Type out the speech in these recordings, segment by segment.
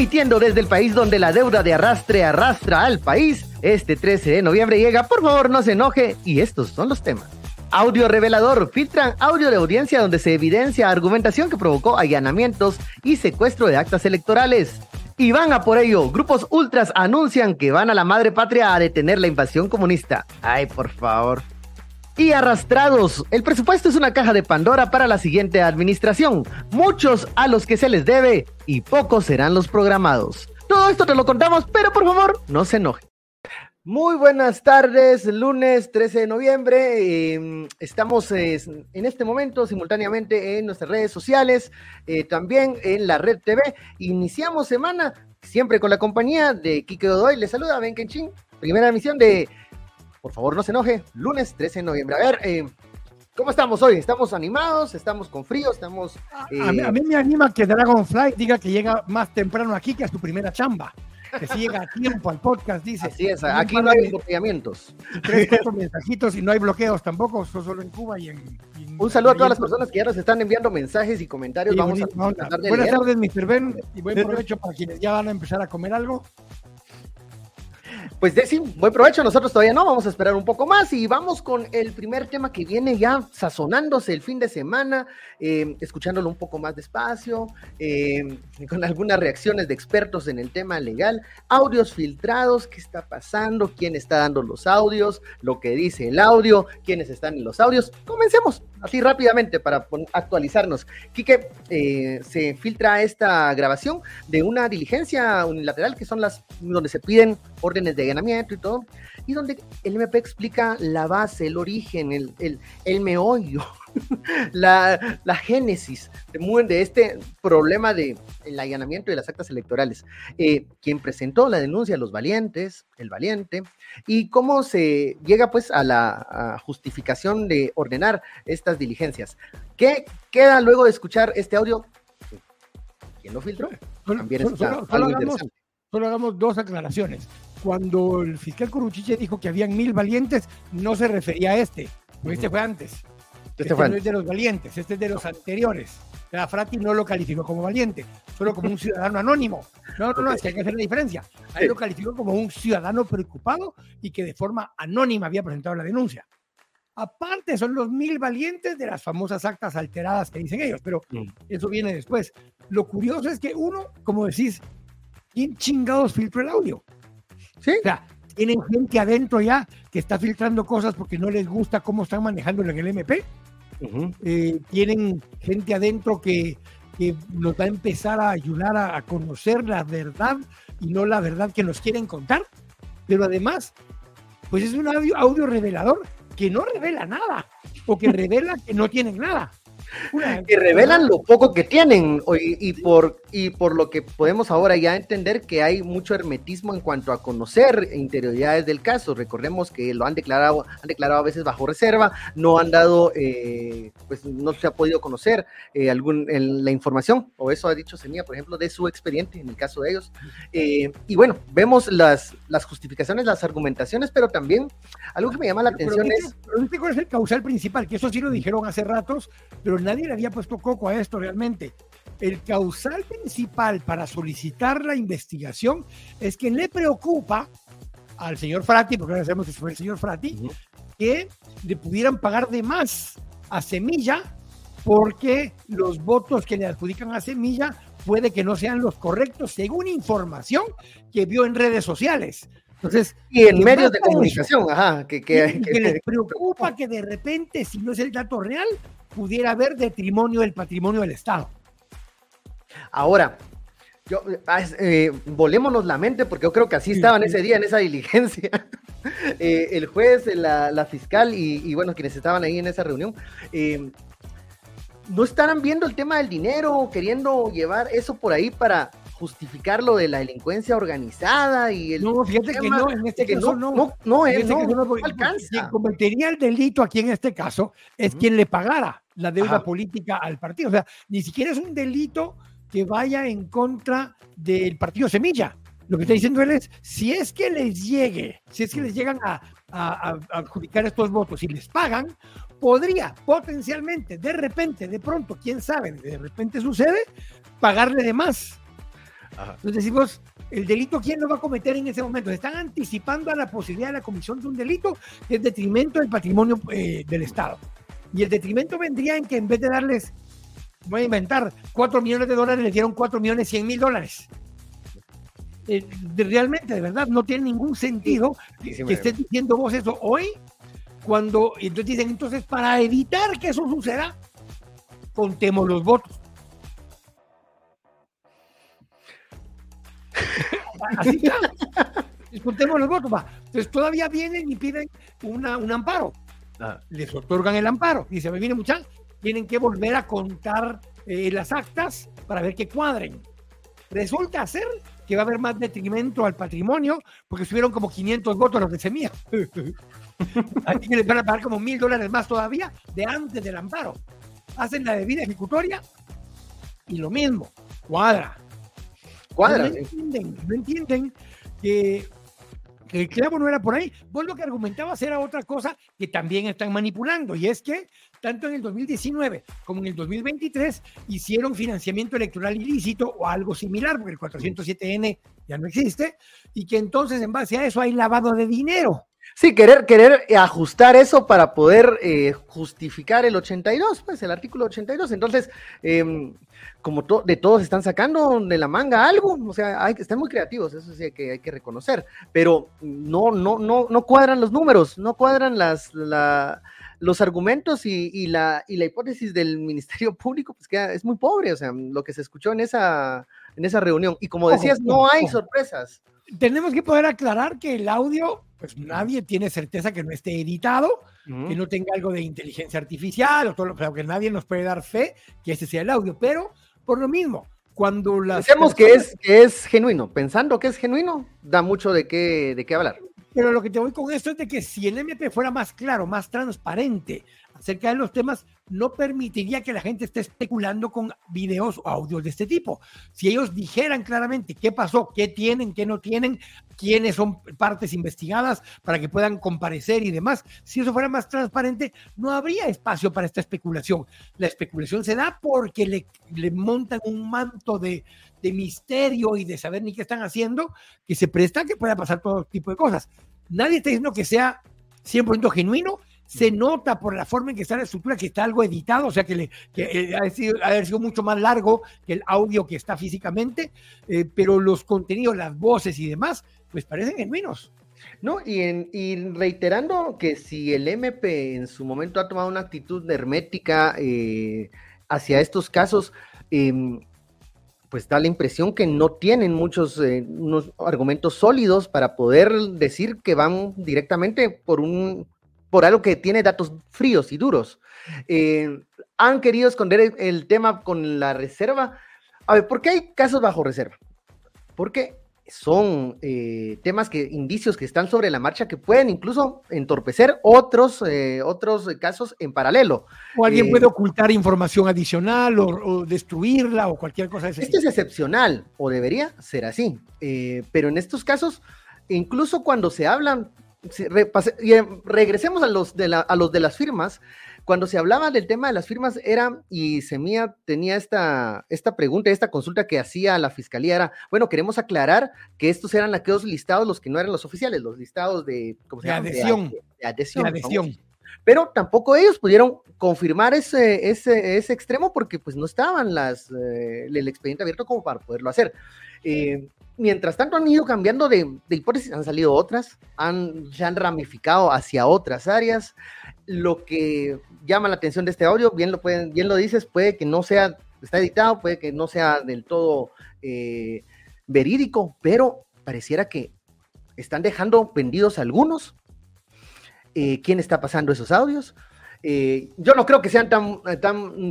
Emitiendo desde el país donde la deuda de arrastre arrastra al país, este 13 de noviembre llega, por favor no se enoje, y estos son los temas. Audio revelador. Filtran audio de audiencia donde se evidencia argumentación que provocó allanamientos y secuestro de actas electorales. Y van a por ello. Grupos ultras anuncian que van a la madre patria a detener la invasión comunista. Ay, por favor. Y arrastrados. El presupuesto es una caja de Pandora para la siguiente administración. Muchos a los que se les debe y pocos serán los programados. Todo esto te lo contamos, pero por favor, no se enoje. Muy buenas tardes, lunes 13 de noviembre. Em, estamos en este momento simultáneamente en nuestras redes sociales, eh, también en la red TV. Iniciamos semana siempre con la compañía de Kike Godoy. Les saluda Ben Kenchin, primera emisión de, por favor no se enoje, lunes 13 de noviembre. A ver, em, ¿cómo estamos hoy? ¿Estamos animados? ¿Estamos con frío? ¿Estamos...? a, mí, a, mí, me anima que Dragonfly diga que llega más temprano aquí que a su primera chamba que si llega a tiempo al podcast, dice. Así es, aquí no hay embotellamientos. Tres, cuatro mensajitos y no hay bloqueos tampoco, solo en Cuba y en... Un saludo a todas las personas que ya nos están enviando mensajes y comentarios. Vamos a tratar de Buenas tardes, Mr. Ben, y buen provecho para quienes ya van a empezar a comer algo. Pues Desi, buen provecho, nosotros todavía no, vamos a esperar un poco más y vamos con el primer tema que viene ya sazonándose el fin de semana, eh, escuchándolo un poco más despacio, eh, con algunas reacciones de expertos en el tema legal, audios filtrados, qué está pasando, quién está dando los audios, lo que dice el audio, quiénes están en los audios. Comencemos así rápidamente para actualizarnos. Quique, eh, se filtra esta grabación de una diligencia unilateral que son las donde se piden órdenes de allanamiento y todo, y donde el MP explica la base, el origen, el, el, el meollo, la, la, génesis de, de, este problema del el allanamiento de las actas electorales. Eh, quien presentó la denuncia, los valientes, el valiente, y cómo se llega pues a la justificación de ordenar estas diligencias. ¿Qué queda luego de escuchar este audio? ¿Quién lo filtró? También está algo interesante solo hagamos dos aclaraciones. Cuando el fiscal Curuchiche dijo que habían mil valientes, no se refería a este, este fue antes. Este, este no es de los valientes, este es de los anteriores. La Frati no lo calificó como valiente, solo como un ciudadano anónimo. No, no, no, es que hay que hacer la diferencia. Ahí lo calificó como un ciudadano preocupado y que de forma anónima había presentado la denuncia. Aparte, son los mil valientes de las famosas actas alteradas que dicen ellos, pero eso viene después. Lo curioso es que uno, como decís, ¿quién chingados filtró el audio? ¿Sí? O sea, tienen gente adentro ya que está filtrando cosas porque no les gusta cómo están manejando en el MP. Eh, tienen gente adentro que, que, nos va a empezar a ayudar a, conocer la verdad y no la verdad que nos quieren contar. Pero además, pues es un audio, audio revelador que no revela nada o que revela que no tienen nada que revelan lo poco que tienen y, por, y por lo que podemos ahora ya entender que hay mucho hermetismo en cuanto a conocer interioridades del caso. Recordemos que lo han declarado, han declarado a veces bajo reserva, no han dado, eh, pues no se ha podido conocer eh, algún, la información, o eso ha dicho Semilla, por ejemplo, de su expediente en el caso de ellos. Eh, y bueno, vemos las, las justificaciones, las argumentaciones, pero también algo que me llama la atención es... ¿Cuál es el causal principal? Que eso sí lo dijeron hace ratos, pero nadie le había puesto coco a esto realmente. El causal principal para solicitar la investigación es que le preocupa al señor Frati, porque ahora sabemos que fue el señor Frati, que le pudieran pagar de más a Semilla porque los votos que le adjudican a Semilla puede que no sean los correctos según información que vio en redes sociales. Entonces, y en medios de comunicación, ajá, que, que, que, les preocupa que de repente, si no es el dato real, pudiera haber detrimonio del patrimonio del Estado. Ahora, yo, ah, eh, volémonos la mente, porque yo creo que así estaban ese día en esa diligencia. Eh, el juez, la, fiscal y, bueno, quienes estaban ahí en esa reunión. Eh, no estarán viendo el tema del dinero, queriendo llevar eso por ahí para justificar lo de la delincuencia organizada y el no fíjate que no en este caso no no, no, es, no, no, alcanza quien cometería el delito aquí en este caso es quien le pagara la deuda política al partido. O sea ni siquiera es un delito que vaya en contra del partido Semilla. Lo que está diciendo él es si es que les llegue si es que les llegan a, a, a adjudicar estos votos y les pagan podría potencialmente de repente de pronto quién sabe de repente sucede pagarle de más Entonces decimos, ¿el delito quién lo va a cometer en ese momento? están anticipando a la posibilidad de la comisión de un delito que es detrimento del patrimonio eh, del Estado. Y el detrimento vendría en que en vez de darles, voy a inventar, 4 millones de dólares, les dieron 4 millones 100 mil dólares. Eh, realmente, de verdad, no tiene ningún sentido que estés diciendo vos eso hoy, cuando entonces dicen, entonces para evitar que eso suceda, contemos los votos. Así Contemos los votos. Va. Entonces todavía vienen y piden una, un amparo. Ah. Les otorgan el amparo. Dice, viene muchachos, tienen que volver a contar eh, las actas para ver que cuadren. Resulta ser que va a haber más detrimento al patrimonio porque subieron como 500 votos los de Semilla. Así que les van a pagar como mil dólares más todavía de antes del amparo. Hacen la debida ejecutoria y lo mismo, cuadra. Cuadra. No entienden, no entienden que el clavo no era por ahí. Vos lo que argumentabas era otra cosa que también están manipulando, y es que tanto en el 2019 como en el 2023 hicieron financiamiento electoral ilícito o algo similar, porque el 407N ya no existe, y que entonces en base a eso hay lavado de dinero. Sí, querer, querer ajustar eso para poder eh, justificar el 82, pues el artículo 82. Entonces, eh, como de todos están sacando de la manga algo, o sea, hay, están muy creativos, eso sí hay que, hay que reconocer, pero no, no, no, no cuadran los números, no cuadran las, los argumentos y, la, y la hipótesis del Ministerio Público, pues que es muy pobre, o sea, lo que se escuchó en esa, en esa reunión. Y como decías, no hay sorpresas. Tenemos que poder aclarar que el audio, pues nadie tiene certeza que no esté editado, que no tenga algo de inteligencia artificial, o todo lo, que nadie nos puede dar fe que ese sea el audio, pero por lo mismo, cuando las. Pensemos que, es, que es genuino. Pensando que es genuino, da mucho de qué, de qué hablar. Pero lo que te voy con esto es de que si el MP fuera más claro, más transparente acerca de los temas, no permitiría que la gente esté especulando con videos o audios de este tipo. Si ellos dijeran claramente qué pasó, qué tienen, qué no tienen, quiénes son partes investigadas para que puedan comparecer y demás, si eso fuera más transparente, no habría espacio para esta especulación. La especulación se da porque le, montan un manto de, de misterio y de saber ni qué están haciendo, que se presta a que pueda pasar todo tipo de cosas. Nadie está diciendo que sea 100% genuino, se nota por la forma en que está la estructura que está algo editado, o sea que, le, que eh, ha, sido, ha sido mucho más largo que el audio que está físicamente, eh, pero los contenidos, las voces y demás, pues parecen genuinos. No, y, en, reiterando que si el MP en su momento ha tomado una actitud hermética eh, hacia estos casos, em, pues da la impresión que no tienen muchos unos argumentos sólidos para poder decir que van directamente por un por algo que tiene datos fríos y duros. Eh, han querido esconder el, tema con la reserva. A ver, ¿por qué hay casos bajo reserva? Porque son eh, temas que, indicios que están sobre la marcha que pueden incluso entorpecer otros, eh, otros casos en paralelo. O alguien puede ocultar información adicional o, destruirla o cualquier cosa de ese Esto es excepcional o debería ser así. pero en estos casos, incluso cuando se hablan y em, regresemos a los, de a los de las firmas. Cuando se hablaba del tema de las firmas, era, y Semía tenía esta, esta pregunta, esta consulta que hacía la fiscalía, era, bueno, queremos aclarar que estos eran aquellos listados, los que no eran los oficiales, los listados de, ¿cómo se llama? Adhesión. De, adhesión. Pero tampoco ellos pudieron confirmar ese, ese, ese extremo porque pues no estaban las, eh, el expediente abierto como para poderlo hacer. Eh, mientras tanto han ido cambiando de, hipótesis, han salido otras, han, se han ramificado hacia otras áreas. Lo que llama la atención de este audio, bien lo, pueden, bien lo dices, puede que no sea, está editado, puede que no sea del todo eh, verídico, pero pareciera que están dejando vendidos algunos. Eh, ¿Quién está pasando esos audios? Eh, yo no creo que sean tan,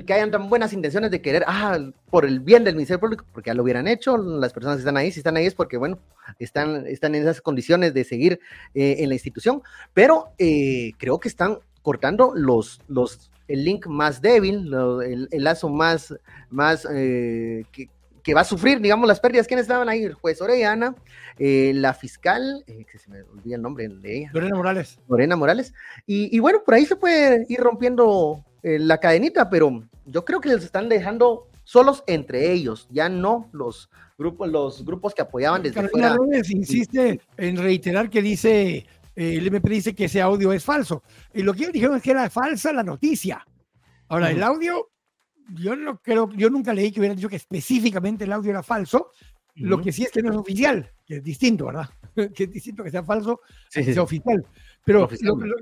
que hayan tan buenas intenciones de querer, ah, por el bien del Ministerio Público, porque ya lo hubieran hecho, las personas están ahí, si están ahí es porque, bueno, están, están en esas condiciones de seguir eh, en la institución, pero eh, creo que están cortando los, los, el link más débil, el, el, lazo más, más que, que va a sufrir, digamos, las pérdidas. ¿Quiénes estaban ahí? El juez Orellana, eh, la fiscal, eh, que se me olvida el nombre de ella. Lorena Morales. Lorena Morales. Y, bueno, por ahí se puede ir rompiendo eh, la cadenita, pero yo creo que les están dejando solos entre ellos, ya no los grupos, los grupos que apoyaban desde Carolina fuera. insiste en reiterar que dice, el MP dice que ese audio es falso. Y lo que ellos dijeron es que era falsa la noticia. Ahora, el audio, yo no creo, yo nunca leí que hubieran dicho que específicamente el audio era falso. Lo que sí es que no es oficial, que es distinto, ¿verdad? que es distinto que sea falso, que sea oficial. Pero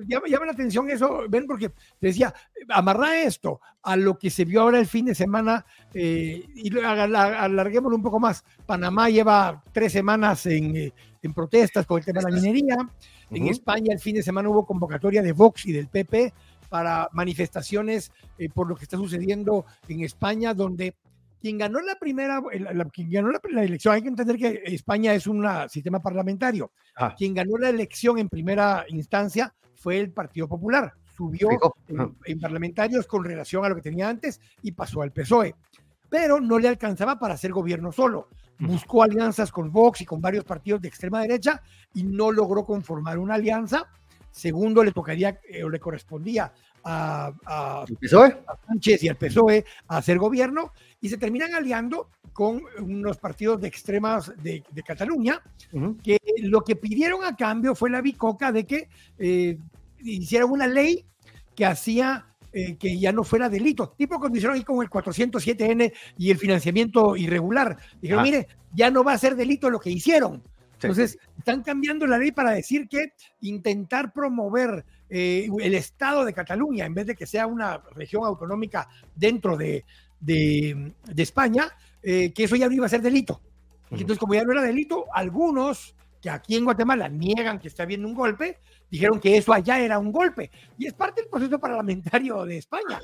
llama, la atención eso, ven, porque te decía, amarra esto a lo que se vio ahora el fin de semana eh, y alarguémoslo un poco más. Panamá lleva tres semanas en, eh, en protestas con el tema de la minería. En España el fin de semana hubo convocatoria de Vox y del PP para manifestaciones eh, por lo que está sucediendo en España, donde quien ganó la primera, quien ganó la, elección, hay que entender que España es un sistema parlamentario. Ah. Quien ganó la elección en primera instancia fue el Partido Popular. Subió en, parlamentarios con relación a lo que tenía antes y pasó al PSOE. Pero no le alcanzaba para hacer gobierno solo. Buscó alianzas con Vox y con varios partidos de extrema derecha y no logró conformar una alianza. Segundo, le tocaría eh, o le correspondía a, a, PSOE? a Sánchez y al PSOE a hacer gobierno y se terminan aliando con unos partidos de extremas de, Cataluña, que lo que pidieron a cambio fue la bicoca de que eh, hicieran una ley que hacía eh, que ya no fuera delito, tipo cuando hicieron ahí con el 407N y el financiamiento irregular. Dijeron, mire, ya no va a ser delito lo que hicieron. Entonces, están cambiando la ley para decir que intentar promover eh, el Estado de Cataluña, en vez de que sea una región autonómica dentro de, de, España, eh, que eso ya no iba a ser delito. Entonces, como ya no era delito, algunos que aquí en Guatemala niegan que está habiendo un golpe, dijeron que eso allá era un golpe. Y es parte del proceso parlamentario de España.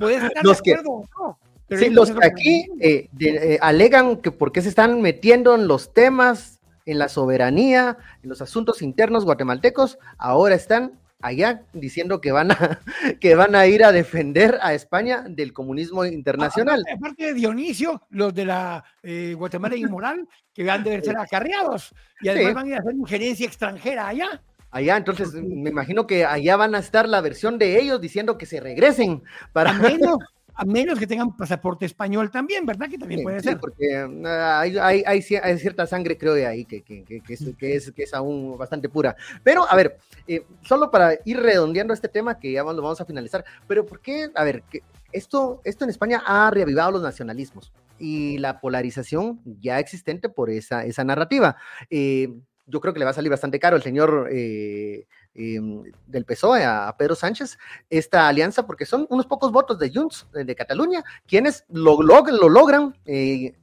Puedes estar de acuerdo o no. sí, los que aquí eh, eh, alegan que por qué se están metiendo en los temas, en la soberanía, en los asuntos internos guatemaltecos, ahora están allá diciendo que van a, que van a ir a defender a España del comunismo internacional. Aparte, de Dionisio, los de la eh, Guatemala Inmoral, que van a ser acarreados y además van a ir a hacer injerencia extranjera allá. Allá, entonces me imagino que allá van a estar la versión de ellos diciendo que se regresen para. menos, a menos que tengan pasaporte español también, ¿verdad? Que también puede ser. porque ah, hay, hay, hay, cierta sangre, creo, de ahí que, que, que, es, que, es, que es aún bastante pura. Pero, a ver, eh, solo para ir redondeando este tema, que ya lo vamos a finalizar, pero ¿por qué? A ver, que esto, esto en España ha reavivado los nacionalismos y la polarización ya existente por esa, esa narrativa. Eh, yo creo que le va a salir bastante caro el señor eh, em, del PSOE a, Pedro Sánchez esta alianza, porque son unos pocos votos de Junts de, Cataluña quienes lo, lo logran. Eh,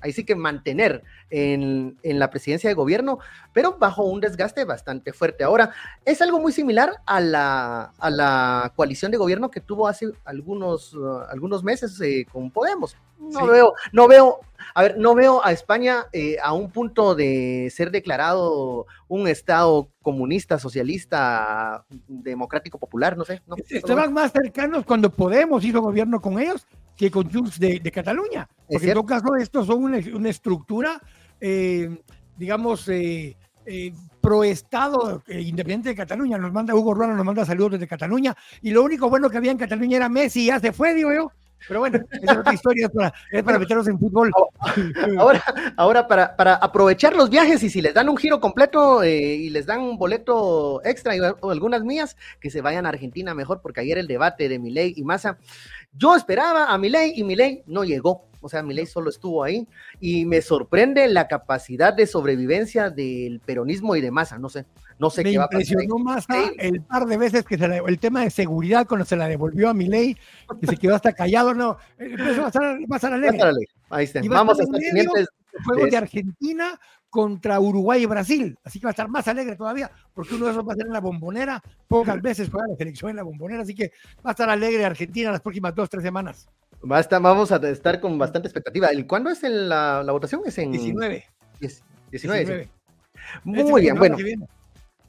ahí sí que mantener en, la presidencia de gobierno, pero bajo un desgaste bastante fuerte. Ahora, es algo muy similar a la, a la coalición de gobierno que tuvo hace algunos, uh, algunos meses eh, con Podemos. No veo, no veo, a ver, no veo a España eh, a un punto de ser declarado un Estado comunista, socialista, democrático, popular, no sé. Estaban más cercanos cuando Podemos hizo gobierno con ellos que con Junts de, Cataluña. Porque en todo caso, estos son una, estructura, eh, digamos, eh, eh, pro Estado independiente de Cataluña. Nos manda Hugo Ruano, nos manda saludos desde Cataluña. Y lo único bueno que había en Cataluña era Messi, ya se fue, digo yo. Pero bueno, esa es otra historia, es para, es para meternos en fútbol. Ahora, ahora para, para, aprovechar los viajes y si les dan un giro completo y les dan un boleto extra o algunas mías, que se vayan a Argentina mejor, porque ayer el debate de Milei y Massa yo esperaba a Milei y Milei no llegó. O sea, Milei solo estuvo ahí y me sorprende la capacidad de sobrevivencia del peronismo y de masa. No sé, no sé qué va a pasar. Me impresionó Massa el par de veces que se el tema de seguridad cuando se la devolvió a Milei, que se quedó hasta callado. No, empezó a estar, va a estar alegre. Ahí está. Vamos a estar pendientes. Juegos de Argentina contra Uruguay y Brasil. Así que va a estar más alegre todavía, porque uno de esos va a ser en la bombonera. Pocas veces juega la selección en la bombonera, así que va a estar alegre Argentina las próximas dos, tres semanas. vamos a estar con bastante expectativa. ¿Cuándo es la, votación? Es en 19. 19. Muy bien, bueno.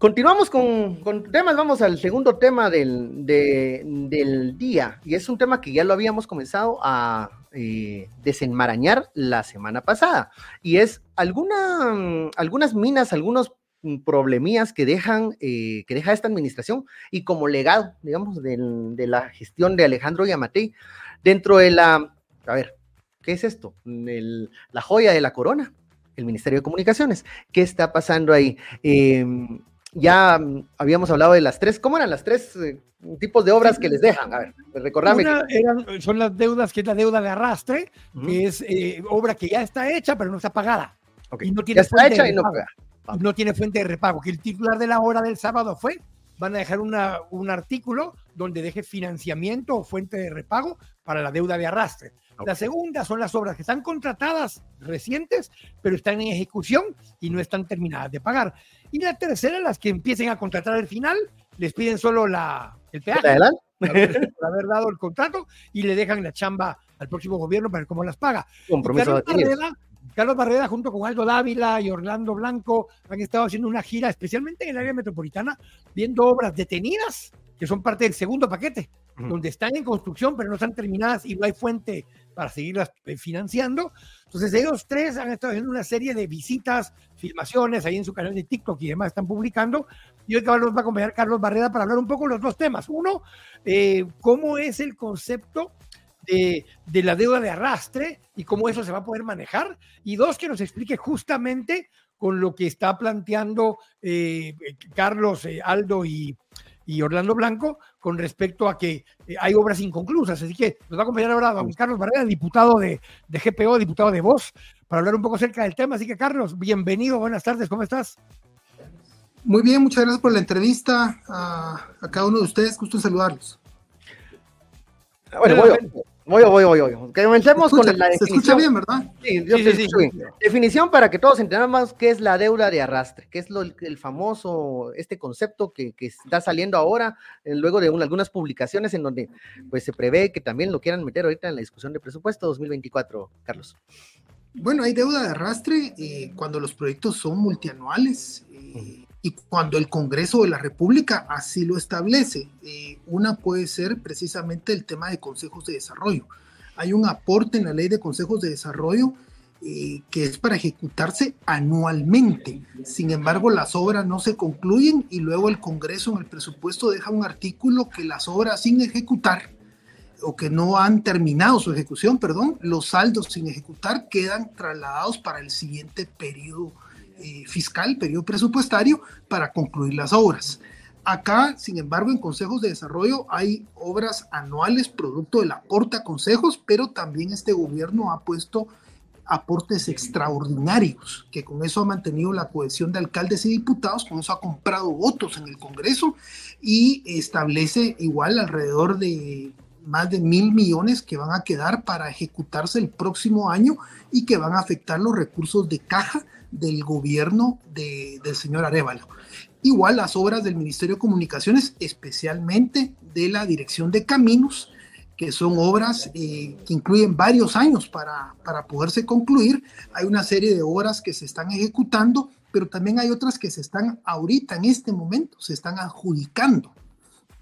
Continuamos con, temas, vamos al segundo tema del, del día, y es un tema que ya lo habíamos comenzado a, eh, desenmarañar la semana pasada. Y es alguna, algunas minas, algunos problemías que dejan, eh, que deja esta administración y como legado, digamos, de la gestión de Alejandro Yamatei dentro de la, a ver, ¿Qué es esto? la joya de la corona, el Ministerio de Comunicaciones. ¿Qué está pasando ahí? Em, ya habíamos hablado de las tres, ¿cómo eran las tres eh, tipos de obras que les dejan? A ver, recordame. son las deudas, que es la deuda de arrastre, que es eh, obra que ya está hecha, pero no está pagada. Y no tiene ya está hecha y no paga. No tiene fuente de repago, que el titular de la hora del sábado fue, van a dejar una, un artículo donde deje financiamiento o fuente de repago para la deuda de arrastre. La segunda son las obras que están contratadas recientes, pero están en ejecución y no están terminadas de pagar. Y la tercera, las que empiecen a contratar al final, les piden solo la, el peaje. Por haber dado el contrato y le dejan la chamba al próximo gobierno para ver cómo las paga. Compromiso Carlos Barreda junto con Aldo Dávila y Orlando Blanco han estado haciendo una gira, especialmente en el área metropolitana, viendo obras detenidas que son parte del segundo paquete, donde están en construcción pero no están terminadas y no hay fuente para seguirlas eh, financiando. Entonces ellos tres han estado haciendo una serie de visitas, filmaciones ahí en su canal de TikTok y demás están publicando. Y hoy nos va a acompañar Carlos Barreda para hablar un poco de los dos temas. Uno, eh, cómo es el concepto de, la deuda de arrastre y cómo eso se va a poder manejar. Y dos, que nos explique justamente con lo que está planteando eh, Carlos, Aldo y, y, Orlando Blanco con respecto a que eh, hay obras inconclusas. Así que nos va a acompañar ahora don Carlos Barrera, diputado de, de GPO, diputado de Voz, para hablar un poco acerca del tema. Así que Carlos, bienvenido, buenas tardes, ¿cómo estás? Muy bien, muchas gracias por la entrevista a, a cada uno de ustedes, gusto en saludarlos. Bueno, voy, Voy, voy, voy, voy. Comencemos con la definición. Se escucha bien, ¿verdad? Sí, yo sí, sí, Definición para que todos entendamos qué es la deuda de arrastre, qué es lo, el famoso, este concepto que, que está saliendo ahora, eh, luego de algunas publicaciones en donde pues se prevé que también lo quieran meter ahorita en la discusión de presupuesto 2024, Carlos. Bueno, hay deuda de arrastre eh, cuando los proyectos son multianuales. Eh, y cuando el Congreso de la República así lo establece. Eh, una puede ser precisamente el tema de consejos de desarrollo. Hay un aporte en la ley de consejos de desarrollo eh, que es para ejecutarse anualmente. Sin embargo, las obras no se concluyen y luego el Congreso en el presupuesto deja un artículo que las obras sin ejecutar o que no han terminado su ejecución, perdón, los saldos sin ejecutar quedan trasladados para el siguiente periodo eh, fiscal, periodo presupuestario, para concluir las obras. Acá, sin embargo, en consejos de desarrollo hay obras anuales producto del aporte a consejos, pero también este gobierno ha puesto aportes extraordinarios, que con eso ha mantenido la cohesión de alcaldes y diputados, con eso ha comprado votos en el Congreso y establece igual alrededor de más de mil millones que van a quedar para ejecutarse el próximo año y que van a afectar los recursos de caja del gobierno del señor Arevalo. Igual las obras del Ministerio de Comunicaciones, especialmente de la Dirección de Caminos, que son obras eh, que incluyen varios años para, para poderse concluir. Hay una serie de obras que se están ejecutando, pero también hay otras que se están ahorita, en este momento, se están adjudicando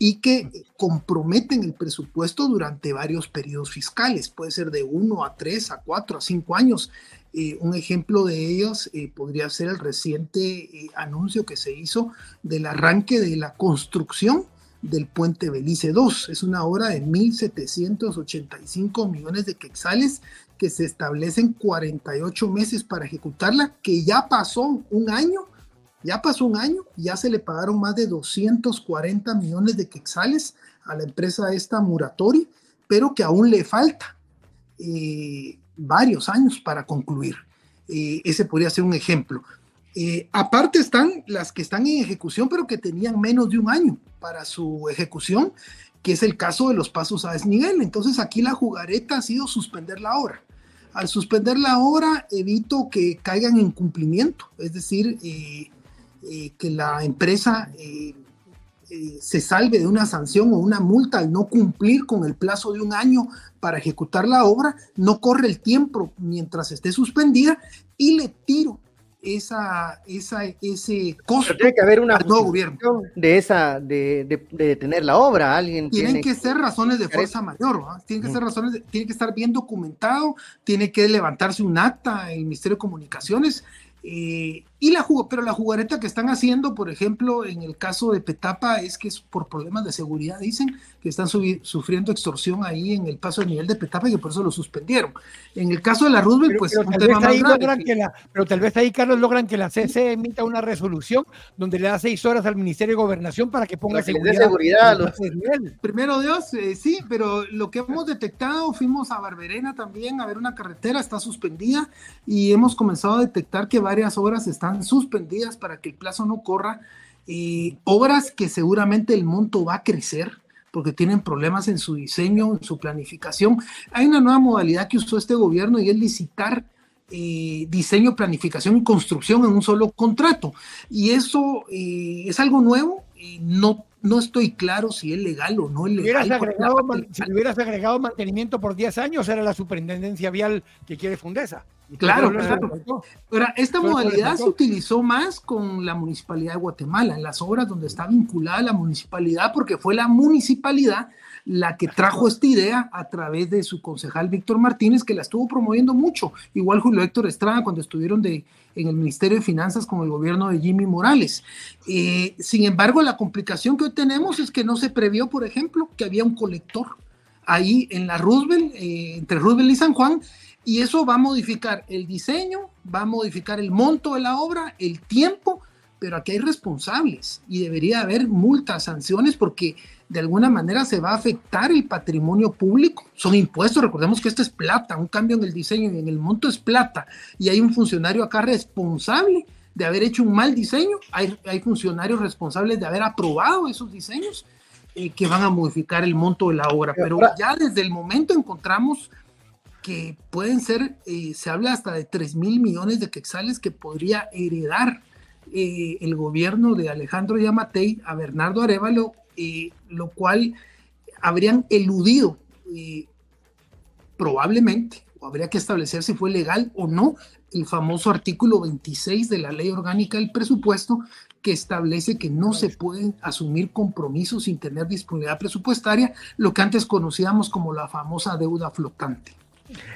y que comprometen el presupuesto durante varios periodos fiscales. Puede ser de uno a tres, a cuatro, a cinco años. Eh, un ejemplo de ellos eh, podría ser el reciente eh, anuncio que se hizo del arranque de la construcción del puente Belice 2. Es una obra de 1.785 millones de quetzales que se establecen 48 meses para ejecutarla, que ya pasó un año, ya pasó un año, ya se le pagaron más de 240 millones de quetzales a la empresa esta Muratori, pero que aún le falta varios años para concluir. Eh, ese podría ser un ejemplo. Eh, aparte están las que están en ejecución, pero que tenían menos de un año para su ejecución, que es el caso de los pasos a desnivel. Entonces aquí la jugareta ha sido suspender la obra. Al suspender la obra evito que caigan en cumplimiento, es decir, eh, que la empresa eh, se salve de una sanción o una multa al no cumplir con el plazo de un año para ejecutar la obra, no corre el tiempo mientras esté suspendida y le tiro esa, esa, ese costo. tiene que haber una nuevo gobierno de esa, de, de, detener la obra. Alguien tienen que ser razones de fuerza mayor, tienen que ser razones, tiene que estar bien documentado, tiene que levantarse un acta en el Ministerio de Comunicaciones. Eh, y la pero la jugareta que están haciendo, por ejemplo, en el caso de Petapa, es que es por problemas de seguridad, dicen que están sufriendo extorsión ahí en el paso de nivel de Petapa y que por eso lo suspendieron. En el caso de la Roosevelt, pues pero tal, vez ahí logran que la, pero tal vez ahí, Carlos, logran que la CC emita una resolución donde le da seis horas al Ministerio de Gobernación para que ponga seguridad. seguridad Primero Dios, eh, sí, pero lo que hemos detectado, fuimos a Barberena también a ver una carretera, está suspendida y hemos comenzado a detectar que varias obras están suspendidas para que el plazo no corra. y obras que seguramente el monto va a crecer porque tienen problemas en su diseño, en su planificación. Hay una nueva modalidad que usó este gobierno y es licitar eh, diseño, planificación y construcción en un solo contrato. Y eso eh, es algo nuevo y no, no estoy claro si es legal o no es legal. si hubieras agregado mantenimiento por 10 años, era la superintendencia vial que quiere Fundesa. Claro, claro. Ahora, esta modalidad se utilizó más con la Municipalidad de Guatemala, en las obras donde está vinculada la municipalidad, porque fue la municipalidad la que trajo esta idea a través de su concejal Víctor Martínez, que la estuvo promoviendo mucho, igual Julio Héctor Estrada cuando estuvieron de, en el Ministerio de Finanzas con el gobierno de Jimmy Morales. Eh, sin embargo, la complicación que hoy tenemos es que no se previó, por ejemplo, que había un colector ahí en la Roosevelt, eh, entre Roosevelt y San Juan, y eso va a modificar el diseño, va a modificar el monto de la obra, el tiempo, pero aquí hay responsables y debería haber multas, sanciones, porque de alguna manera se va a afectar el patrimonio público. Son impuestos, recordemos que esto es plata, un cambio en el diseño y en el monto es plata, y hay un funcionario acá responsable de haber hecho un mal diseño, hay, hay funcionarios responsables de haber aprobado esos diseños eh, que van a modificar el monto de la obra, pero ya desde el momento encontramos que pueden ser, eh, se habla hasta de 3 mil millones de quetzales que podría heredar eh, el gobierno de Alejandro Yamatei a Bernardo Arevalo, eh, lo cual habrían eludido probablemente, o habría que establecer si fue legal o no, el famoso artículo 26 de la ley orgánica del presupuesto que establece que no se pueden asumir compromisos sin tener disponibilidad presupuestaria, lo que antes conocíamos como la famosa deuda flotante.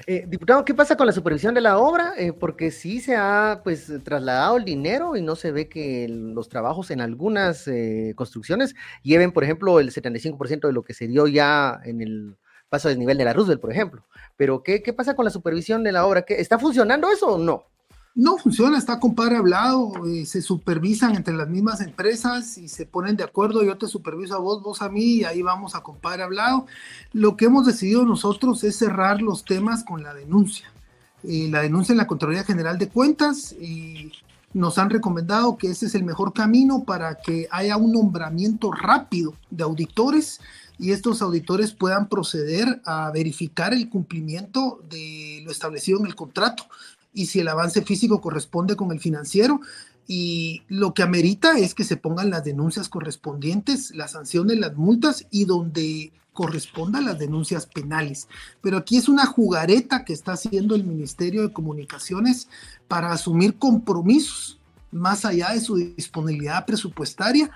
Eh, diputado, ¿qué pasa con la supervisión de la obra? Eh, porque sí se ha pues trasladado el dinero y no se ve que los trabajos en algunas eh, construcciones lleven, por ejemplo, el 75% de lo que se dio ya en el paso del nivel de la Roosevelt, por ejemplo. Pero ¿qué, qué pasa con la supervisión de la obra? ¿Qué, ¿Está funcionando eso o no? No funciona, está compadre hablado, eh, se supervisan entre las mismas empresas y se ponen de acuerdo, yo te superviso a vos, vos a mí, y ahí vamos a compadre hablado. Lo que hemos decidido nosotros es cerrar los temas con la denuncia. Eh, la denuncia en la Contraloría General de Cuentas y nos han recomendado que ese es el mejor camino para que haya un nombramiento rápido de auditores y estos auditores puedan proceder a verificar el cumplimiento de lo establecido en el contrato y si el avance físico corresponde con el financiero. Y lo que amerita es que se pongan las denuncias correspondientes, las sanciones, las multas y donde correspondan las denuncias penales. Pero aquí es una jugareta que está haciendo el Ministerio de Comunicaciones para asumir compromisos más allá de su disponibilidad presupuestaria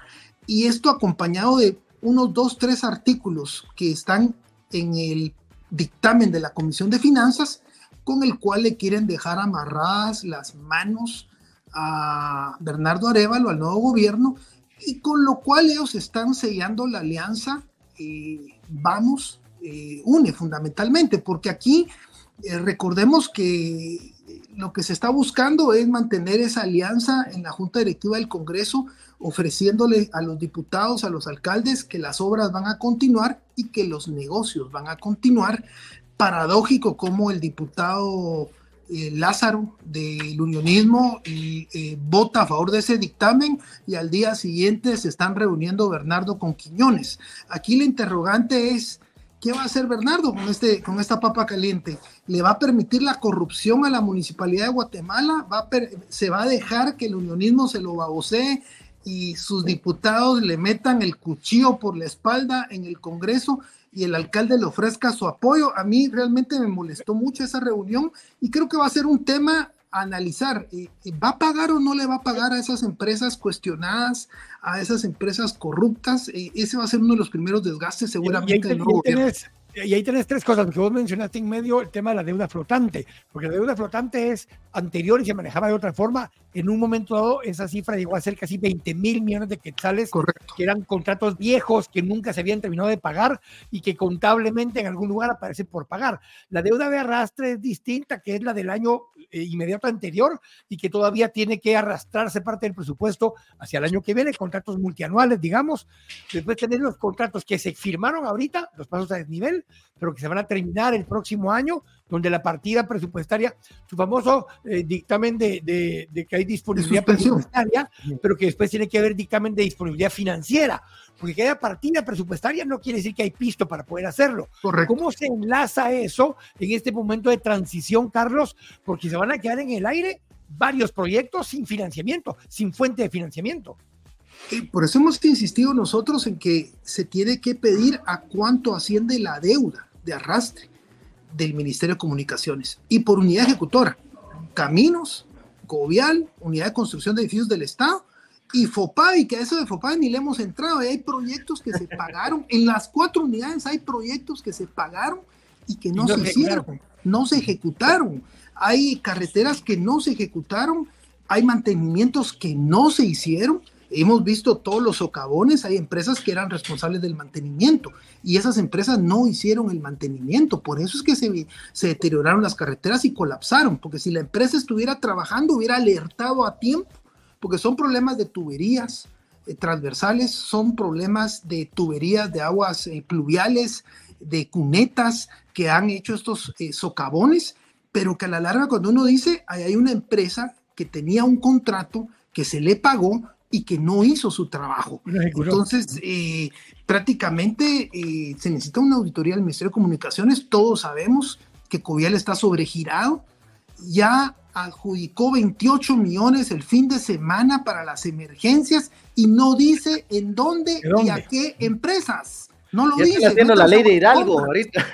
y esto acompañado de unos dos, tres artículos que están en el dictamen de la Comisión de Finanzas con el cual le quieren dejar amarradas las manos a Bernardo Arevalo, al nuevo gobierno, y con lo cual ellos están sellando la alianza eh, Vamos, eh, une fundamentalmente, porque aquí eh, recordemos que lo que se está buscando es mantener esa alianza en la Junta Directiva del Congreso, ofreciéndole a los diputados, a los alcaldes, que las obras van a continuar y que los negocios van a continuar, paradójico como el diputado eh, Lázaro del unionismo eh, vota a favor de ese dictamen y al día siguiente se están reuniendo Bernardo con Quiñones. Aquí la interrogante es, ¿qué va a hacer Bernardo con, este, con esta papa caliente? ¿Le va a permitir la corrupción a la municipalidad de Guatemala? ¿Va ¿Se va a dejar que el unionismo se lo babosee y sus diputados le metan el cuchillo por la espalda en el Congreso y el alcalde le ofrezca su apoyo. A mí realmente me molestó mucho esa reunión y creo que va a ser un tema a analizar. Eh, eh, ¿Va a pagar o no le va a pagar a esas empresas cuestionadas, a esas empresas corruptas? Eh, ese va a ser uno de los primeros desgastes seguramente del nuevo gobierno y ahí tenés tres cosas, porque vos mencionaste en medio el tema de la deuda flotante, porque la deuda flotante es anterior y se manejaba de otra forma. En un momento dado, esa cifra llegó a ser casi 20 mil millones de quetzales, que eran contratos viejos que nunca se habían terminado de pagar y que contablemente en algún lugar aparecen por pagar. La deuda de arrastre es distinta, que es la del año inmediato anterior y que todavía tiene que arrastrarse parte del presupuesto hacia el año que viene, contratos multianuales, digamos. Después tener los contratos que se firmaron ahorita, los pasos a desnivel, pero que se van a terminar el próximo año, donde la partida presupuestaria, su famoso eh, dictamen de, de, que hay disponibilidad presupuestaria, pero que después tiene que haber dictamen de disponibilidad financiera, porque que haya partida presupuestaria no quiere decir que hay pisto para poder hacerlo. ¿Cómo se enlaza eso en este momento de transición, Carlos? Porque se van a quedar en el aire varios proyectos sin financiamiento, sin fuente de financiamiento. Por eso hemos insistido nosotros en que se tiene que pedir a cuánto asciende la deuda de arrastre del Ministerio de Comunicaciones y por unidad ejecutora, Caminos, Govial, Unidad de Construcción de Edificios del Estado y y que a eso de FOPAI ni le hemos entrado, hay proyectos que se pagaron, en las cuatro unidades hay proyectos que se pagaron y que no, se hicieron, no se ejecutaron, hay carreteras que no se ejecutaron, hay mantenimientos que no se hicieron, Hemos visto todos los socavones, hay empresas que eran responsables del mantenimiento y esas empresas no hicieron el mantenimiento, por eso es que se, se deterioraron las carreteras y colapsaron, porque si la empresa estuviera trabajando hubiera alertado a tiempo, porque son problemas de tuberías eh, transversales, son problemas de tuberías de aguas eh, pluviales, de cunetas que han hecho estos eh, socavones, pero que a la larga cuando uno dice, hay una empresa que tenía un contrato que se le pagó, y que no hizo su trabajo. Entonces, eh, prácticamente eh, se necesita una auditoría del Ministerio de Comunicaciones. Todos sabemos que Covial está sobregirado. Ya adjudicó 28 millones el fin de semana para las emergencias y no dice en dónde, y a qué empresas. No lo dice. Está haciendo la ley de Hidalgo ahorita.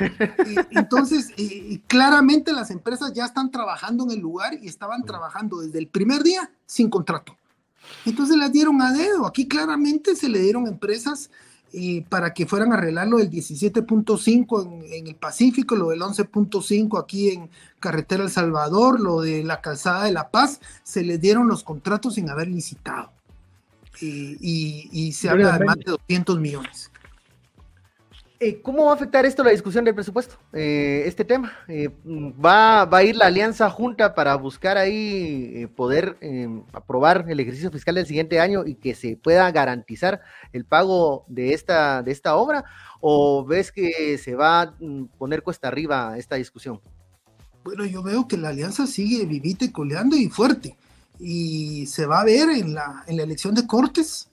Entonces, eh, claramente las empresas ya están trabajando en el lugar y estaban trabajando desde el primer día sin contrato. Entonces las dieron a dedo. Aquí claramente se le dieron empresas eh, para que fueran a arreglar lo del 17.5 en, el Pacífico, lo del 11.5 aquí en Carretera El Salvador, lo de la Calzada de La Paz, se les dieron los contratos sin haber licitado. Eh, y, se habla de más de 200 millones. Eh, ¿Cómo va a afectar esto la discusión del presupuesto? Eh, este tema. Eh, ¿va, ¿Va a ir la alianza junta para buscar ahí poder aprobar el ejercicio fiscal del siguiente año y que se pueda garantizar el pago de esta, de esta obra? ¿O ves que se va a mm, poner cuesta arriba esta discusión? Bueno, yo veo que la alianza sigue vivite, coleando y fuerte y se va a ver en la, en la elección de Cortes.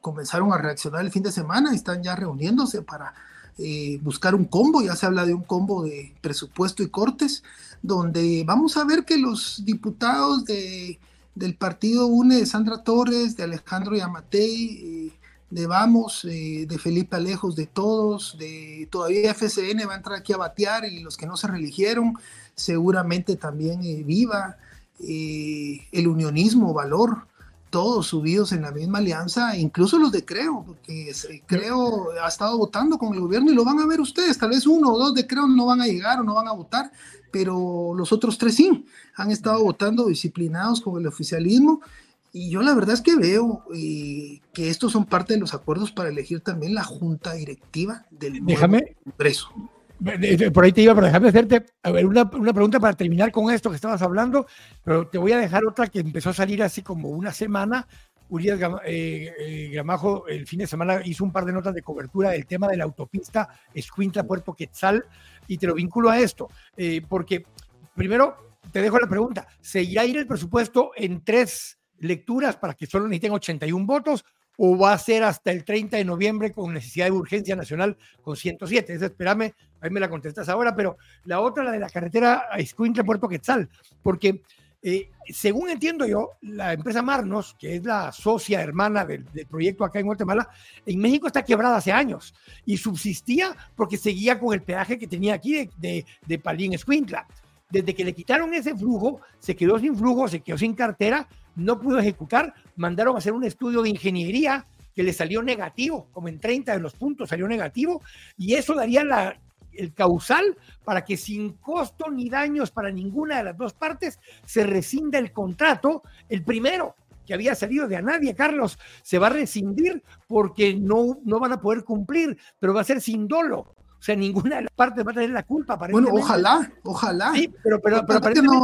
comenzaron a reaccionar el fin de semana y están ya reuniéndose para eh, buscar un combo, ya se habla de un combo de presupuesto y cortes, donde vamos a ver que los diputados de, del partido UNE, de Sandra Torres, de Alejandro Yamatei, eh, de Vamos, eh, de Felipe Alejos, de todos, de todavía FCN va a entrar aquí a batear y los que no se religieron, seguramente también Viva, el unionismo, Valor, todos subidos en la misma alianza, incluso los de Creo, porque Creo ha estado votando con el gobierno y lo van a ver ustedes, tal vez uno o dos de Creo no van a llegar o no van a votar, pero los otros tres sí, han estado votando disciplinados con el oficialismo. Y yo la verdad es que veo eh, que estos son parte de los acuerdos para elegir también la junta directiva del Déjame, Congreso. Por ahí te iba, pero déjame hacerte a ver, una, una, pregunta para terminar con esto que estabas hablando, pero te voy a dejar otra que empezó a salir así como una semana. Urias eh, eh, Gramajo el fin de semana hizo un par de notas de cobertura del tema de la autopista Escuintla-Puerto Quetzal y te lo vinculo a esto, eh, porque primero te dejo la pregunta, ¿se ir el presupuesto en tres lecturas para que solo necesiten 81 votos o va a ser hasta el 30 de noviembre con necesidad de urgencia nacional con 107. Esa, espérame, ahí me la contestas ahora, pero la otra, la de la carretera a Escuintle, Puerto Quetzal, porque eh, según entiendo yo, la empresa Marnos, que es la socia hermana del, proyecto acá en Guatemala, en México está quebrada hace años y subsistía porque seguía con el peaje que tenía aquí de, de, de Palín Escuintla. Desde que le quitaron ese flujo, se quedó sin flujo, se quedó sin cartera, no pudo ejecutar, mandaron a hacer un estudio de ingeniería que le salió negativo, como en 30 de los puntos salió negativo, y eso daría la el causal para que sin costo ni daños para ninguna de las dos partes se rescinda el contrato, el primero que había salido de a nadie, Carlos, se va a rescindir porque no, no van a poder cumplir, pero va a ser sin dolo. O sea, ninguna de las partes va a tener la culpa. Bueno, ojalá, ojalá. Sí, pero, pero,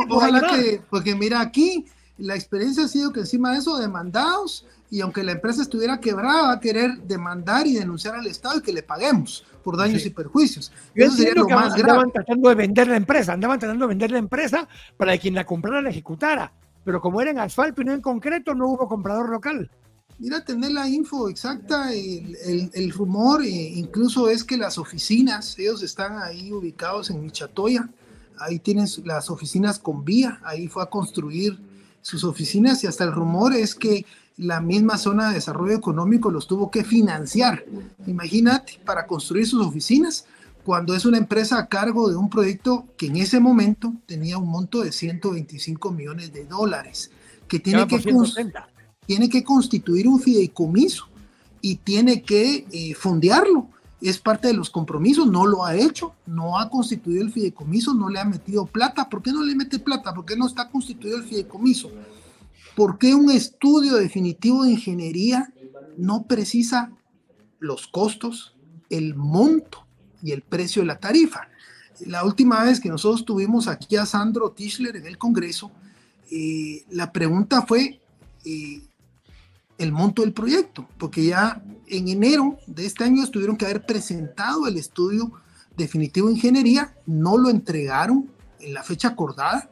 ojalá que, porque mira, aquí la experiencia ha sido que encima de eso, demandados, y aunque la empresa estuviera quebrada, va a querer demandar y denunciar al Estado y que le paguemos por daños y perjuicios. eso sería lo más grave. Andaban tratando de vender la empresa, andaban tratando de vender la empresa para que quien la comprara la ejecutara. Pero como era en asfalto y no en concreto, no hubo comprador local. Mira, tener la info exacta, el, el, rumor e incluso es que las oficinas, ellos están ahí ubicados en Michatoya, ahí tienen las oficinas con vía, ahí fue a construir sus oficinas y hasta el rumor es que la misma zona de desarrollo económico los tuvo que financiar. Imagínate, para construir sus oficinas, cuando es una empresa a cargo de un proyecto que en ese momento tenía un monto de 125 millones de dólares, que tiene, que, tiene que constituir un fideicomiso y tiene que eh, fondearlo. Es parte de los compromisos, no lo ha hecho, no ha constituido el fideicomiso, no le ha metido plata. ¿Por qué no le mete plata? ¿Por qué no está constituido el fideicomiso? ¿Por qué un estudio definitivo de ingeniería no precisa los costos, el monto y el precio de la tarifa? La última vez que nosotros tuvimos aquí a Sandro Tischler en el Congreso, eh, la pregunta fue eh, el monto del proyecto, porque ya en enero de este año tuvieron que haber presentado el estudio definitivo de ingeniería, no lo entregaron en la fecha acordada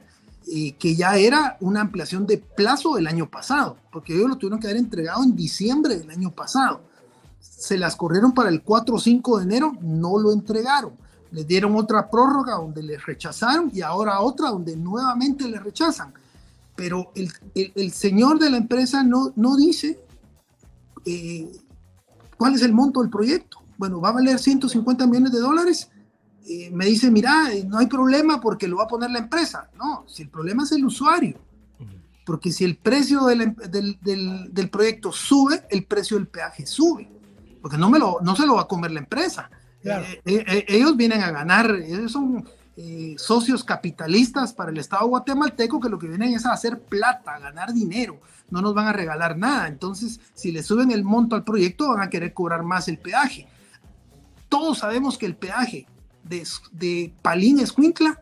que ya era una ampliación de plazo del año pasado, porque ellos lo tuvieron que haber entregado en diciembre del año pasado. Se las corrieron para el 4 o 5 de enero, no lo entregaron. Les dieron otra prórroga donde les rechazaron y ahora otra donde nuevamente les rechazan. Pero el, el, señor de la empresa no, no dice eh, cuál es el monto del proyecto. Bueno, va a valer 150 millones de dólares eh, me dice, mira, eh, no hay problema porque lo va a poner la empresa. No, si el problema es el usuario. Porque si el precio em, del, del, del, proyecto sube, el precio del peaje sube. Porque no, me lo, no se lo va a comer la empresa. Eh, ellos vienen a ganar, ellos son socios capitalistas para el Estado guatemalteco que lo que vienen es a hacer plata, a ganar dinero. No nos van a regalar nada. Entonces, si le suben el monto al proyecto, van a querer cobrar más el peaje. Todos sabemos que el peaje de, de Palín Escuintla,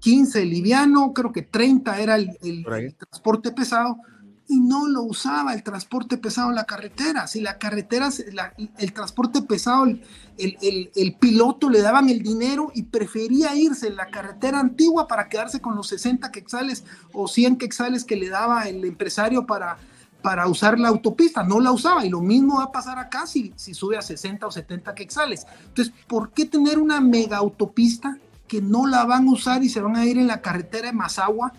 15 eh, liviano, creo que 30 era el, transporte pesado, y no lo usaba el transporte pesado en la carretera. Si la carretera, el transporte pesado, el, el, el, piloto le daban el dinero y prefería irse en la carretera antigua para quedarse con los 60 quexales o 100 quexales que le daba el empresario para para usar la autopista, no la usaba y lo mismo va a pasar acá si, si sube a 60 o 70 quexales. Entonces, ¿por qué tener una mega autopista que no la van a usar y se van a ir en la carretera de Mazagua?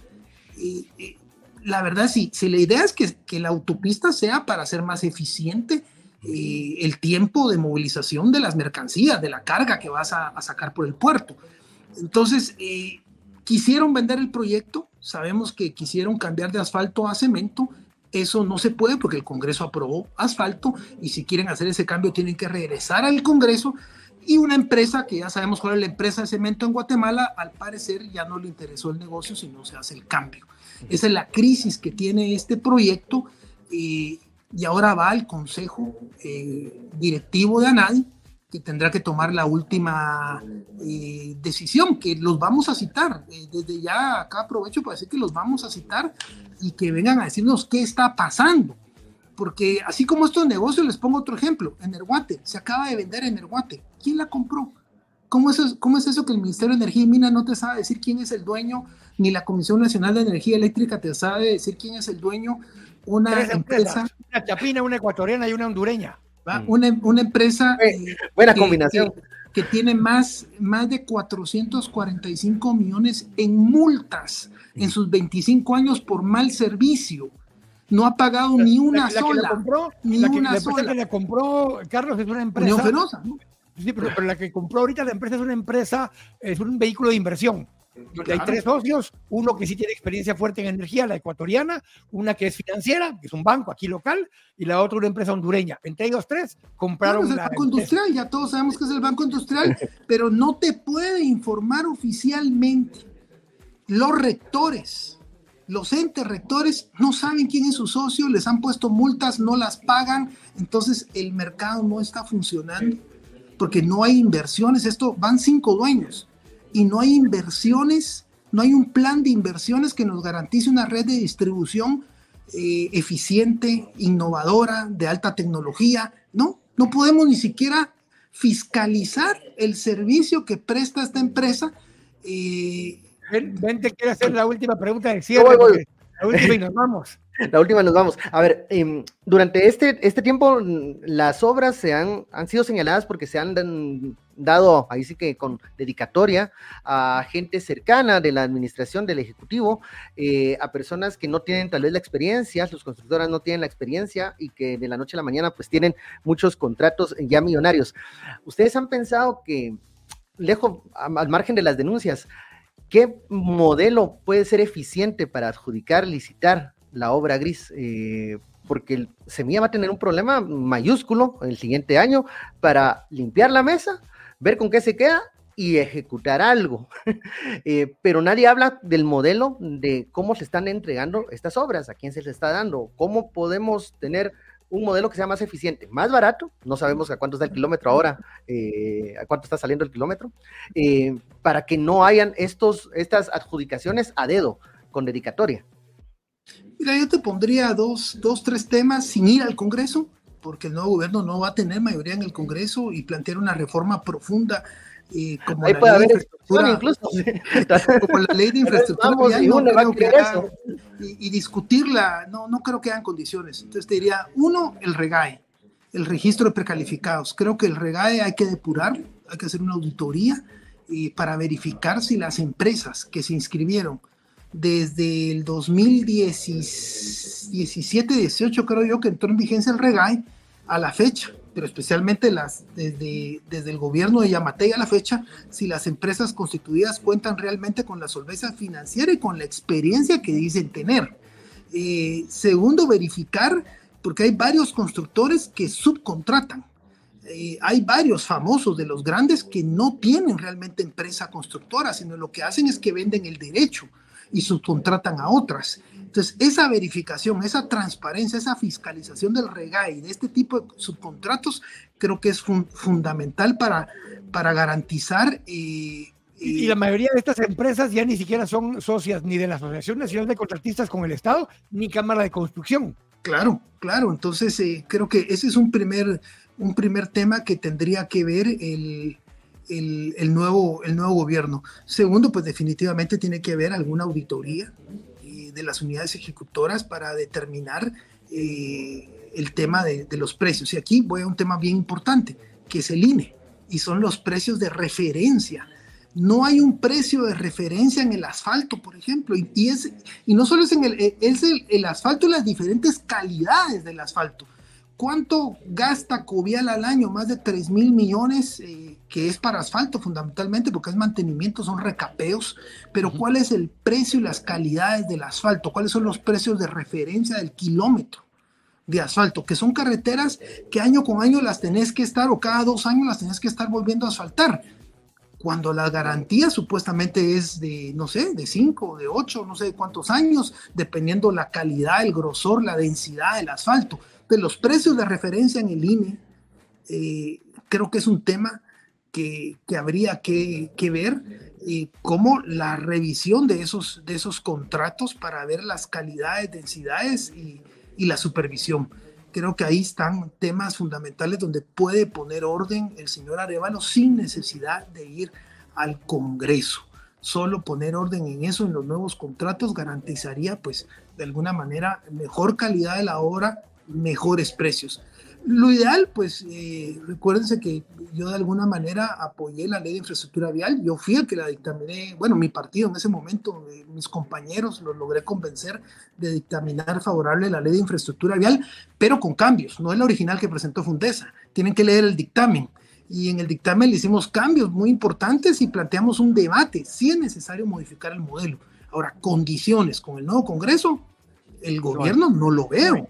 la verdad, si, si la idea es que, que, la autopista sea para ser más eficiente eh, el tiempo de movilización de las mercancías, de la carga que vas a, sacar por el puerto. Entonces, eh, quisieron vender el proyecto, sabemos que quisieron cambiar de asfalto a cemento, eso no se puede porque el Congreso aprobó asfalto y si quieren hacer ese cambio tienen que regresar al Congreso y una empresa, que ya sabemos cuál es la empresa de cemento en Guatemala, al parecer ya no le interesó el negocio si no se hace el cambio. Esa es la crisis que tiene este proyecto eh, y ahora va al Consejo eh, Directivo de ANADI que tendrá que tomar la última eh, decisión, que los vamos a citar. desde ya acá aprovecho para decir que los vamos a citar y que vengan a decirnos qué está pasando. Porque así como estos negocios, les pongo otro ejemplo. Energuate, se acaba de vender Energuate. ¿Quién la compró? ¿Cómo es, ¿Cómo es eso que el Ministerio de Energía y Minas no te sabe decir quién es el dueño, ni la Comisión Nacional de Energía Eléctrica te sabe decir quién es el dueño? Una empresa. Una chapina, una ecuatoriana y una hondureña. Una, una, empresa. Eh, buena combinación. Que, que, tiene más, más de 445 millones en multas en sus 25 años por mal servicio. No ha pagado ni una sola. La compró, ni la una sola. que la compró, Carlos, es una empresa. Unión Fenosa, Sí, pero, la que compró ahorita la empresa es una empresa, es un vehículo de inversión. Donde hay tres socios, uno que sí tiene experiencia fuerte en energía, la ecuatoriana, una que es financiera, que es un banco aquí local, y la otra una empresa hondureña. Entre ellos tres compraron el Banco Industrial, ya todos sabemos que es el Banco Industrial, pero no te puede informar oficialmente. Los rectores, los entes rectores no saben quién es su socio, les han puesto multas, no las pagan, entonces el mercado no está funcionando porque no hay inversiones. Esto van cinco dueños y no hay inversiones, no hay un plan de inversiones que nos garantice una red de distribución eh, eficiente, innovadora, de alta tecnología. No, no podemos ni siquiera fiscalizar el servicio que presta esta empresa. Eh, Vente, quiero hacer la última pregunta de cierre. La última y nos vamos. La última nos vamos. A ver, em, durante este, este tiempo las obras se han, han sido señaladas porque se han dado, ahí sí que con dedicatoria, a gente cercana de la administración del Ejecutivo, eh, a personas que no tienen tal vez la experiencia, sus constructoras no tienen la experiencia y que de la noche a la mañana pues tienen muchos contratos ya millonarios. ¿Ustedes han pensado que, lejos, al margen de las denuncias, qué modelo puede ser eficiente para adjudicar, licitar la obra gris, eh, porque el Semilla va a tener un problema mayúsculo el siguiente año para limpiar la mesa, ver con qué se queda y ejecutar algo. Eh, pero nadie habla del modelo de cómo se están entregando estas obras, a quién se les está dando, cómo podemos tener un modelo que sea más eficiente, más barato, no sabemos a cuánto está el kilómetro ahora, eh, a cuánto está saliendo el kilómetro, para que no hayan estos, estas adjudicaciones a dedo con dedicatoria. Mira, yo te pondría dos, dos, tres temas sin ir al Congreso, porque el nuevo gobierno no va a tener mayoría en el Congreso y plantear una reforma profunda eh, como, la ley de infraestructura, incluso. como la ley de infraestructura y, discutirla, no, no creo que hayan condiciones. Entonces te diría, uno, el REGAE, el registro de precalificados. Creo que el REGAE hay que depurar, hay que hacer una auditoría eh, para verificar si las empresas que se inscribieron desde el 2017-18 creo yo que entró en vigencia el REGAI a la fecha, pero especialmente las, desde, desde el gobierno de Yamatei a la fecha, si las empresas constituidas cuentan realmente con la solvencia financiera y con la experiencia que dicen tener. Eh, segundo, verificar, porque hay varios constructores que subcontratan. Eh, hay varios famosos de los grandes que no tienen realmente empresa constructora, sino lo que hacen es que venden el derecho y subcontratan a otras. Entonces, esa verificación, esa transparencia, esa fiscalización del REGAI, de este tipo de subcontratos, creo que es fundamental para, para garantizar... Eh, y la mayoría de estas empresas ya ni siquiera son socias ni de la Asociación Nacional de Contratistas con el Estado, ni Cámara de Construcción. Claro, claro. Entonces, eh, creo que ese es un primer, un primer tema que tendría que ver el, el, nuevo, el nuevo gobierno. Segundo, pues definitivamente tiene que haber alguna auditoría eh, de las unidades ejecutoras para determinar eh, el tema de, los precios. Y aquí voy a un tema bien importante, que es el INE, y son los precios de referencia. No hay un precio de referencia en el asfalto, por ejemplo, y, es, y no solo es en el, es el, el asfalto, las diferentes calidades del asfalto. ¿Cuánto gasta Covial al año? Más de 3 mil millones, eh, que es para asfalto fundamentalmente, porque es mantenimiento, son recapeos. Pero ¿cuál es el precio y las calidades del asfalto? ¿Cuáles son los precios de referencia del kilómetro de asfalto? Que son carreteras que año con año las tenés que estar, o cada dos años las tenés que estar volviendo a asfaltar. Cuando la garantía supuestamente es de, no sé, de 5, de 8, no sé de cuántos años, dependiendo la calidad, el grosor, la densidad del asfalto de los precios de referencia en el INE, eh, creo que es un tema que, habría que, ver eh, cómo la revisión de esos, de esos contratos para ver las calidades, densidades y, y la supervisión. Creo que ahí están temas fundamentales donde puede poner orden el señor Arevalo sin necesidad de ir al Congreso. Solo poner orden en eso, en los nuevos contratos, garantizaría, pues, de alguna manera, mejor calidad de la obra, mejores precios. Lo ideal, pues, eh, recuérdense que yo de alguna manera apoyé la ley de infraestructura vial. Yo fui el que la dictaminé, bueno, mi partido en ese momento, eh, mis compañeros los logré convencer de dictaminar favorable la ley de infraestructura vial, pero con cambios. No es la original que presentó Fundesa. Tienen que leer el dictamen. y en el dictamen le hicimos cambios muy importantes y planteamos un debate, si es necesario modificar el modelo. Ahora, condiciones con el nuevo Congreso, el gobierno no lo veo.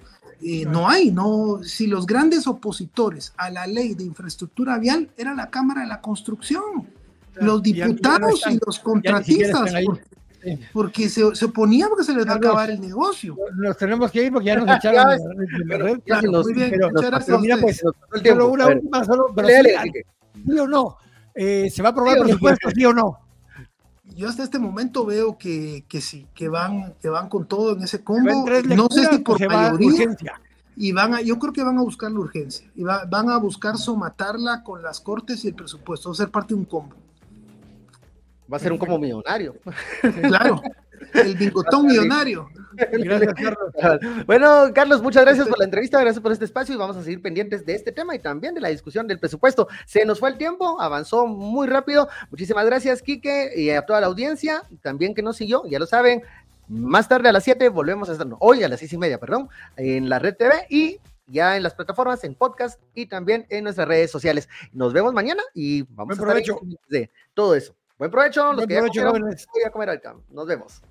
Eh, no hay, no, si los grandes opositores a la ley de infraestructura vial era la Cámara de la Construcción, los diputados y los contratistas, porque se, se oponía porque se les va a acabar el negocio. Nos tenemos que ir porque ya nos echaron muy bien, pero, pero mira, pues, solo una última, solo, pero sí, o no, eh, ¿se va a aprobar por supuesto, sí o no? Yo hasta este momento veo que, que sí, que van, que van con todo en ese combo. No sé si por mayoría. Y van a, yo creo que van a buscar la urgencia. Y va, van a buscar somatarla con las cortes y el presupuesto. Va a ser parte de un combo. Va a ser un como millonario. Claro, el bingotón millonario. Gracias, Carlos. Bueno, Carlos, muchas gracias por la entrevista, gracias por este espacio y vamos a seguir pendientes de este tema y también de la discusión del presupuesto. Se nos fue el tiempo, avanzó muy rápido. Muchísimas gracias, Quique, y a toda la audiencia, también que nos siguió, ya lo saben. Más tarde a las 7 volvemos a estar, hoy a las 6 y media, perdón, en la red TV y ya en las plataformas, en podcast y también en nuestras redes sociales. Nos vemos mañana y vamos a estar de todo eso. Buen provecho, los que provecho, ya comieron, voy a comer ahorita. Nos vemos.